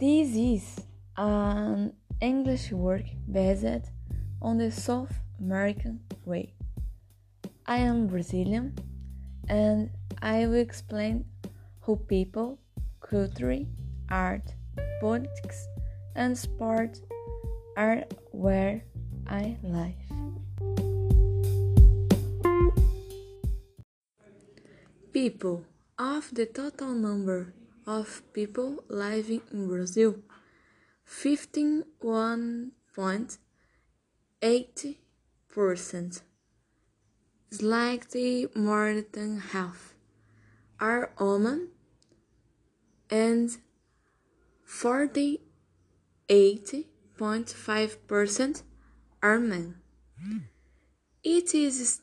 This is an English work based on the South American way. I am Brazilian and I will explain how people, culture, art, politics, and sport are where I live. People of the total number of people living in Brazil, 15.80%, slightly more than half, are women and 48.5% are men. It is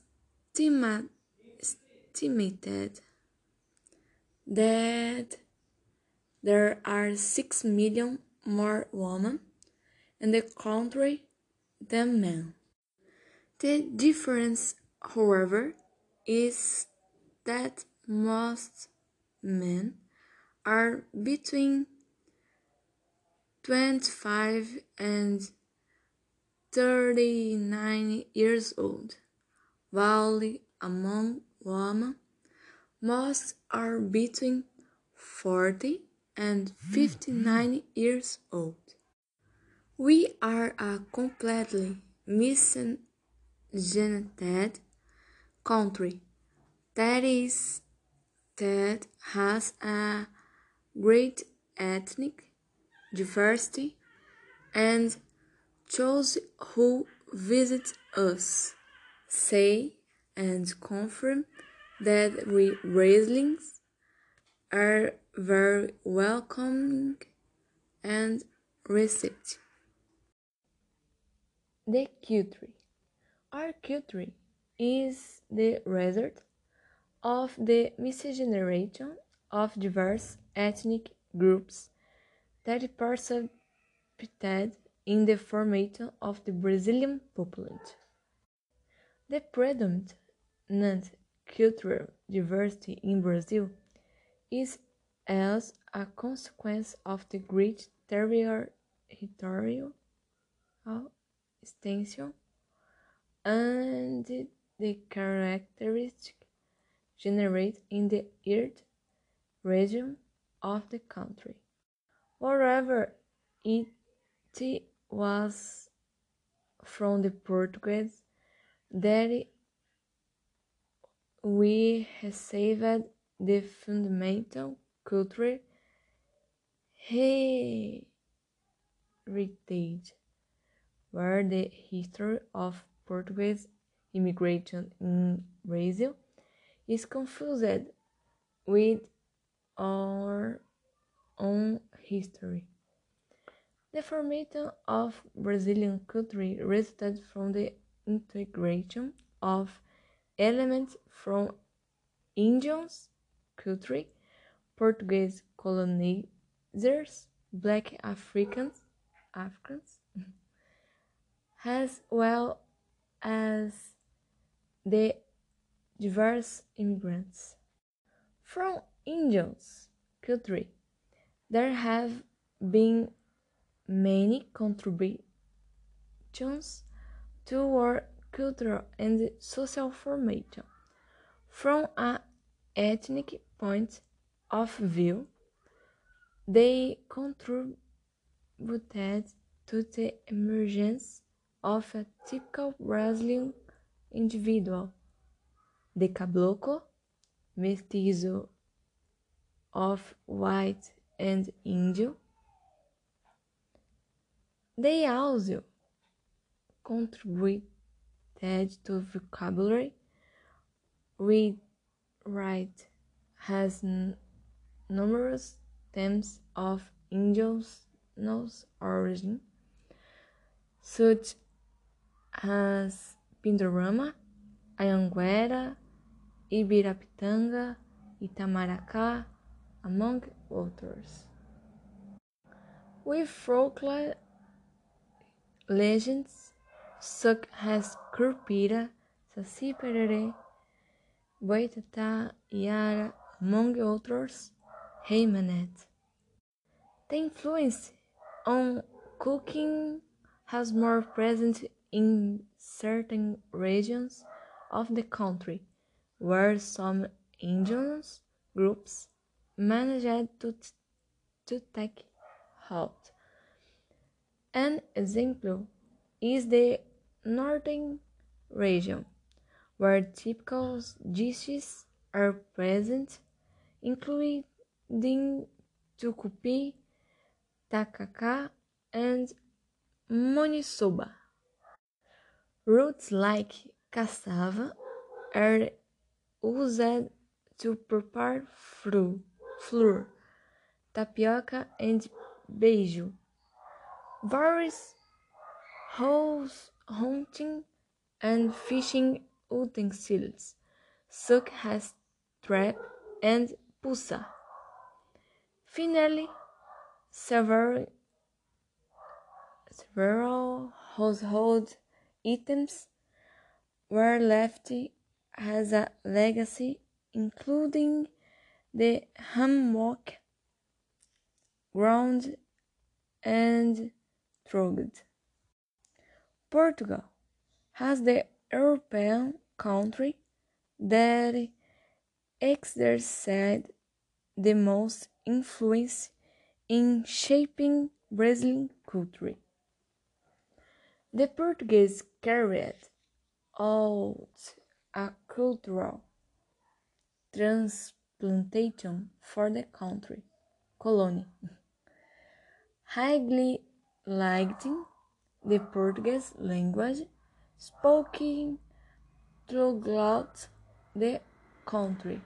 estimated that there are 6 million more women in the country than men. The difference, however, is that most men are between 25 and 39 years old, while among women most are between 40 and 59 years old. We are a completely miscegenated country that is that has a great ethnic diversity and those who visit us say and confirm that we Brazilians are very welcoming and receptive. The culture. Our culture is the result of the miscegenation of diverse ethnic groups that participated in the formation of the Brazilian population. The predominant cultural diversity in Brazil is as a consequence of the great territorial extension and the characteristics generated in the earth region of the country. Moreover, it was from the Portuguese that we received the fundamental cultural heritage, where the history of Portuguese immigration in Brazil is confused with our own history. The formation of Brazilian culture resulted from the integration of elements from Indians culture, Portuguese colonizers, black Africans, Africans, as well as the diverse immigrants. From Indians country. there have been many contributions to our cultural and social formation. From an ethnic point of view, they contributed to the emergence of a typical Brazilian individual, the caboclo, mestizo of white and Indian. They also contributed to vocabulary. We write has numerous themes of indigenous origin, such as Pindorama, Anhanguera, Ibirapitanga, Itamaracá, among others. With folklore legends such as Curupira, Saci Pererê, Boitatá, Yara, among others, Rei Manet. The influence on um cooking has more present in certain regions of the country, where some indigenous groups managed to, to take hold. An example is the northern region, where typical dishes are present, including tucupi, tacacá, and maniçoba. Roots like cassava are used to prepare flour, tapioca, and beiju. Various house hunting and fishing utensils, such as trap and pusa. Finally, several, several household items were left as a legacy, including the hammock, ground, and drugged. Portugal has the European country that exercised the most influence in shaping Brazilian culture. The Portuguese carried out a cultural transplantation for the country colony, highly liking the Portuguese language spoken throughout the country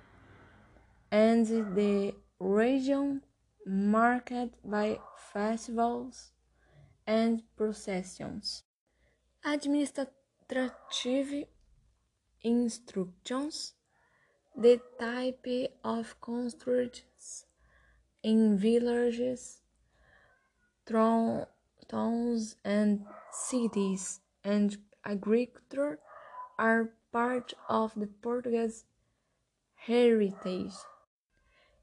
and the region marked by festivals and processions. Administrative instructions, the type of constructions in villages, towns and cities, and agriculture are part of the Portuguese heritage.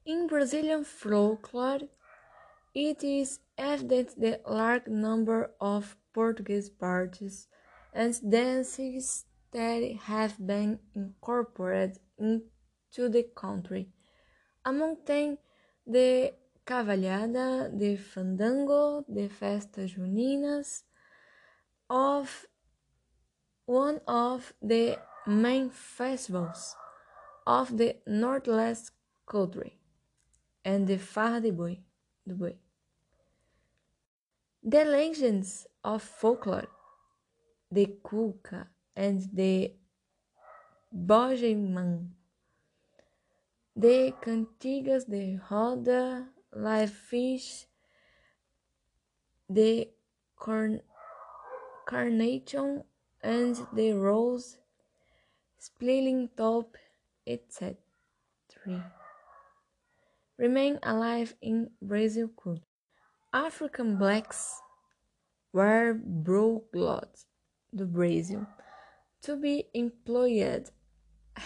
In Brazilian folklore, it is evident the large number of Portuguese parties and dances that have been incorporated into the country. Among them, the cavalhada, the fandango, the festas juninas, of one of the main festivals of the Northwest country, and the Boi. The legends of folklore, the Cuca and the Bogeyman, the Cantigas de Roda, Live Fish, the corn carnation and the rose, splitting top, etc. remain alive in Brazil culture. African blacks were brought to Brazil to be employed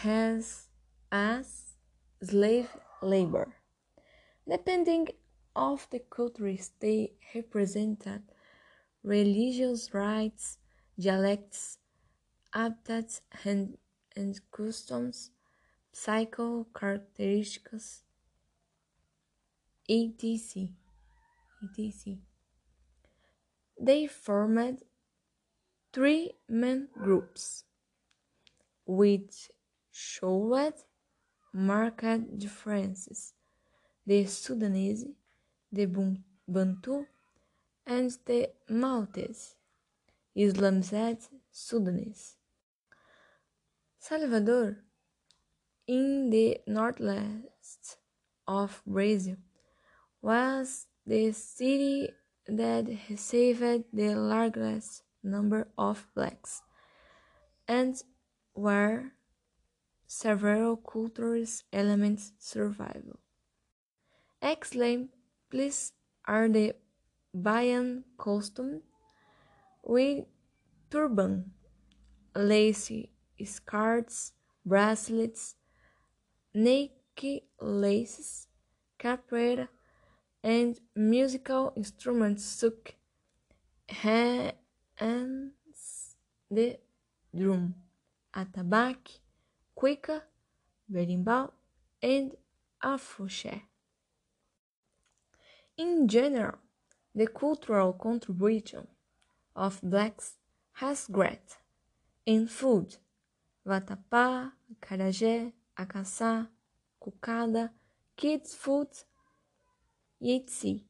as, as slave labor. Depending of the countries they represented, religious rites, dialects, habitats, and, and customs, psycho characteristics, etc. etc. They formed three main groups, which showed marked differences the Sudanese, the Bantu, and the Malês, Islamized Sudanese. Salvador, in the northwest of Brazil, was the city that received the largest number of blacks, and where several cultural elements survive. Please, are the Bahian costume with turban, lacy scarves, bracelets, neck laces, capoeira, and musical instruments such as the drum, atabaque, cuica, berimbau, and afoxé. In general, the cultural contribution of blacks has great in food, vatapá, acarajé, acaçá, cocada, kids food, yitzi.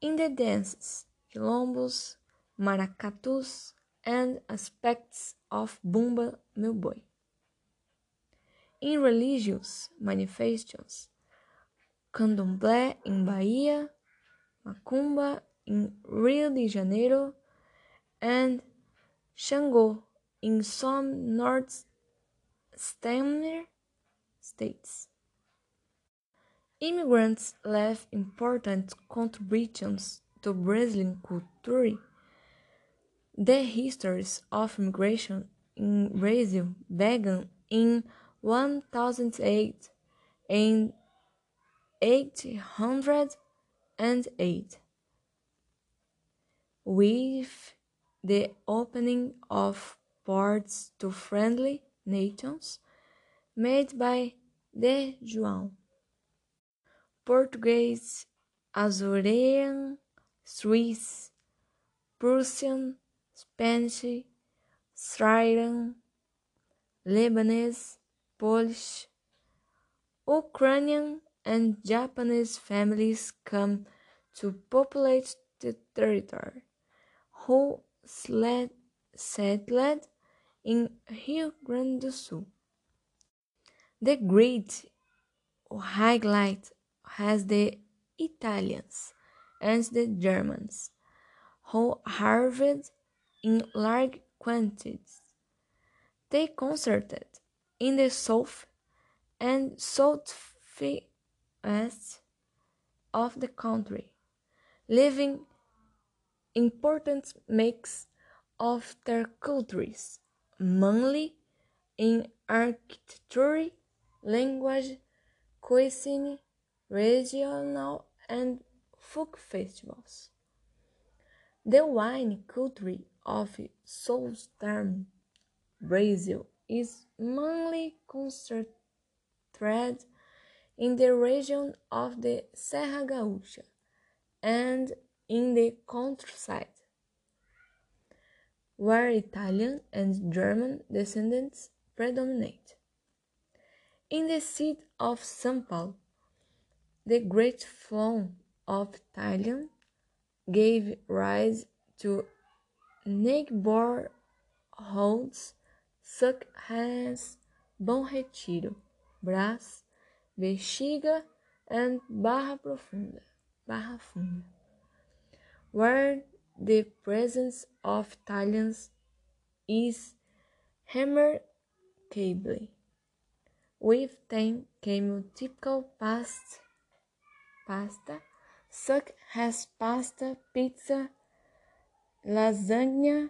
In the dances, quilombos, maracatus, and aspects of Bumba Meu Boi. In religious manifestations, candomblé in Bahia, macumba in Rio de Janeiro, and Shango in some northeastern states. Immigrants left important contributions to Brazilian culture. The histories of immigration in Brazil began in 1008 and 808 with the opening of ports to friendly nations made by the João. Portuguese, Azorean, Swiss, Prussian, Spanish, Syrian, Lebanese, Polish, Ukrainian, and Japanese families come to populate the territory, who settled in Rio Grande do Sul. The great highlight has the Italians and the Germans, who arrived in large quantities. They concerted in the south and southwest of the country, leaving important mix of their cultures, mainly in architecture, language, cuisine, regional and folk festivals. The wine country of southern Brazil is mainly concentrated in the region of the Serra Gaúcha and in the countryside, where Italian and German descendants predominate. In the city of São Paulo, the great flow of Italian gave rise to neighborhoods such as Bom Retiro, Brás, Bexiga, and Barra Profunda, Barra Funda, where the presence of Italians is remarkable. With them came a typical past, pasta, such as pasta, pizza, lasagna,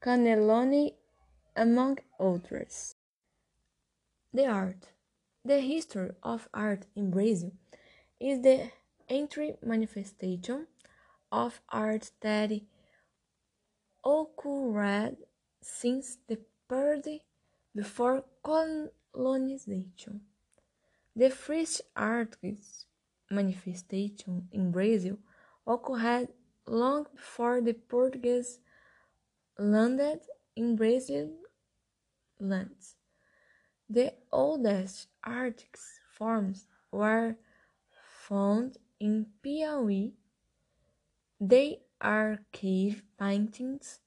cannelloni, among others. The art. The history of art in Brazil is the entry manifestation of art that occurred since the period before colonization. The first artist manifestation in Brazil occurred long before the Portuguese landed in Brazil lands. The oldest artist forms were found in Piauí. They are cave paintings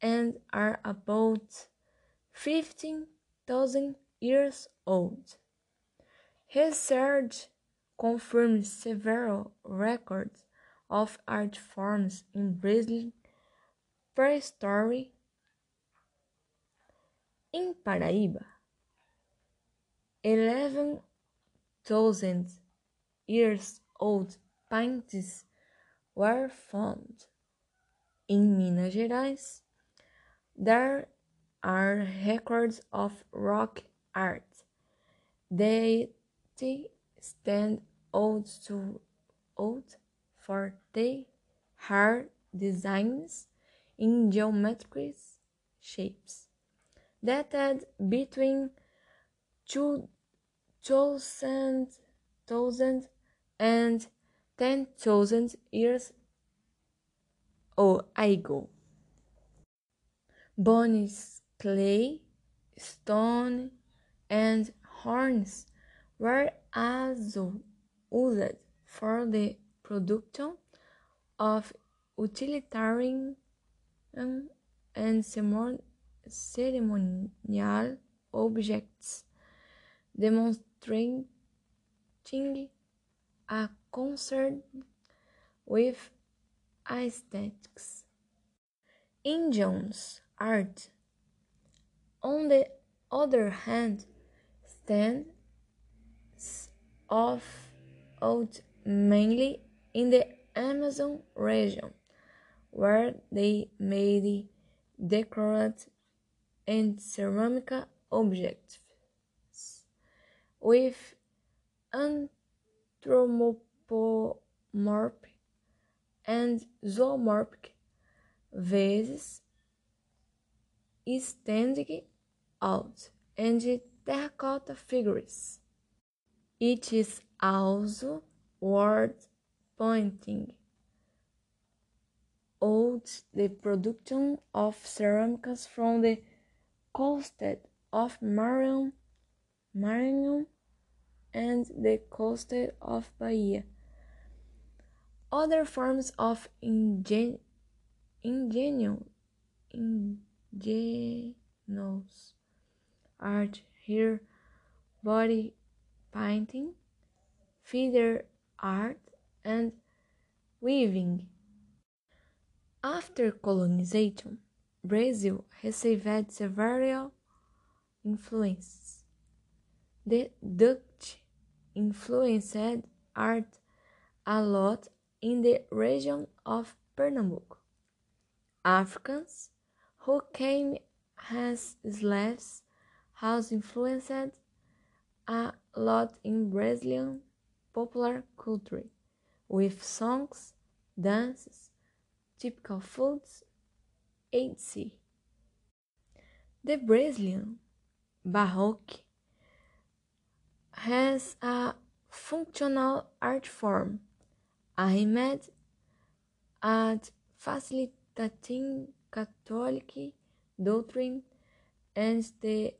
and are about 15,000 years old. Research confirms several records of art forms in Brazil prehistory. In Paraíba, 11,000 years old paintings were found. In Minas Gerais, there are records of rock art. They stand old to old for they hard designs in geometric shapes dated between 2000 and 10,000 years ago. Bones, clay, stone, and horns were also used for the production of utilitarian and ceremonial objects, demonstrating a concern with aesthetics. In art, on the other hand, stands of out mainly in the Amazon region, where they made decorative and ceramic objects with anthropomorphic and zoomorphic vases standing out and terracotta figures. It is also worth pointing out the production of ceramics from the coast of Maranhão, Maranhão and the coast of Bahia. Other forms of ingen ingenious, ingenious art here body painting, feather art, and weaving. After colonization, Brazil received several influences. The Dutch influenced art a lot in the region of Pernambuco. Africans who came as slaves has influenced a lot in Brazilian popular culture with songs, dances, typical foods, etc. The Brazilian Baroque has a functional art form aimed at facilitating Catholic doctrine and the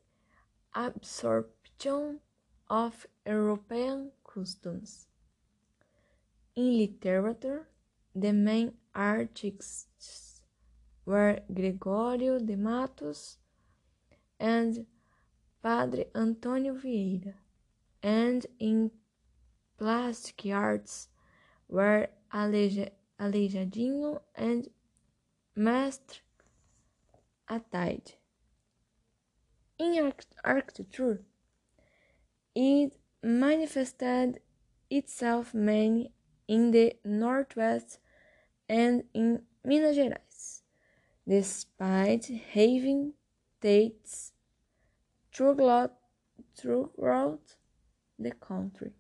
absorption of European customs. In literature, the main artists were Gregorio de Matos and Padre Antonio Vieira, and in plastic arts were Aleijadinho and Mestre Ataide. In architecture, it manifested itself mainly in the Northwest and in Minas Gerais, despite having dates throughout the country.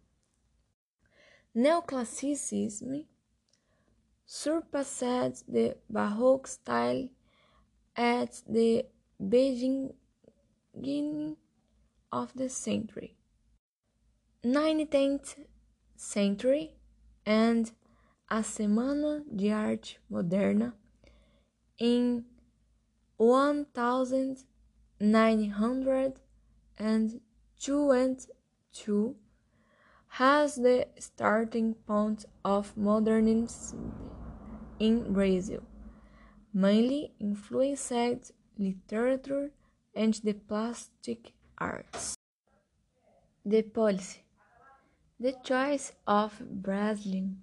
Neoclassicism surpassed the Baroque style at the beginning of the century. 19th century and a Semana de Arte Moderna in 1922 has the starting point of modernism in Brazil, mainly influenced literature and the plastic arts. The policy The choice of Brazilian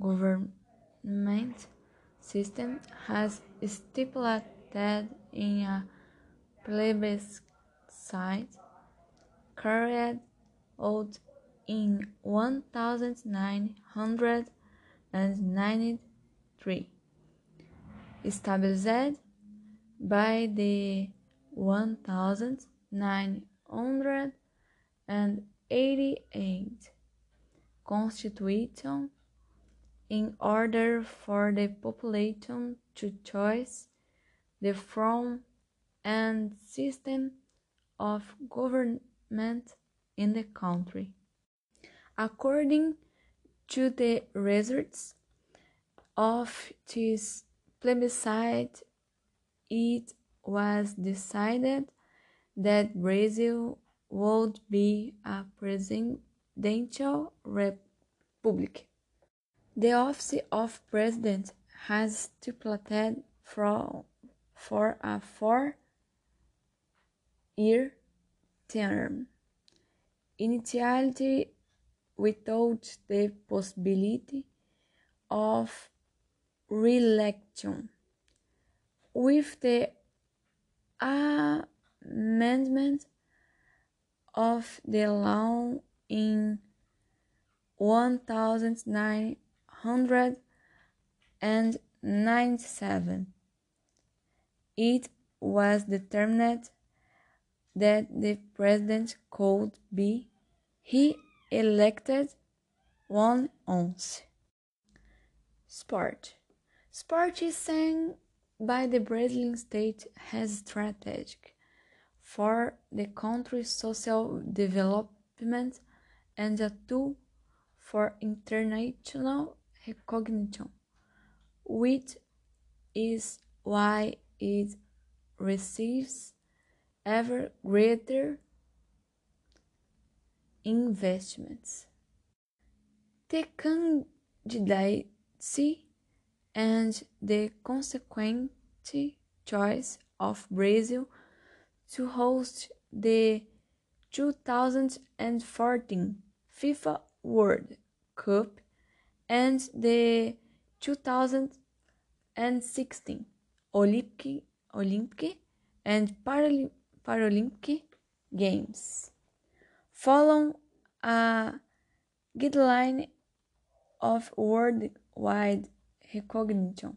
government system has stipulated in a plebiscite carried out in 1993, established by the 1988 constitution in order for the population to choose the form and system of government in the country. According to the results of this plebiscite, it was decided that Brazil would be a presidential republic. The office of president has stipulated for, for a four year term, initially without the possibility of re-election. With the amendment of the law in 1997, it was determined that the president could be he elected one once. Sport. Sport is seen by the Brazilian state as strategic for the country's social development and a tool for international recognition, which is why it receives ever greater investments. The candidacy and the consequent choice of Brazil to host the 2014 FIFA World Cup and the 2016 Olympic, Olympic and Paralympic Games follow a guideline of worldwide recognition.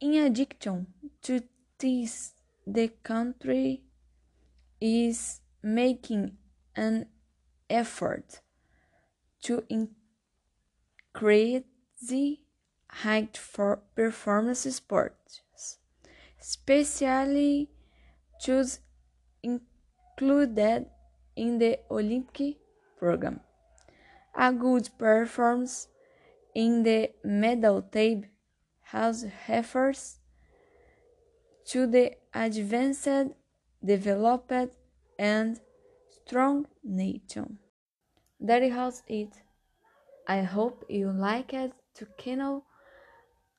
In addition to this, the country is making an effort to increase the height for performance sports, especially those included in the Olympic program. A good performance in the medal table has refers to the advanced, developed, and strong nation. That is it. I hope you like it to know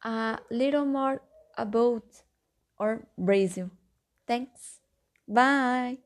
a little more about our Brazil. Thanks. Bye.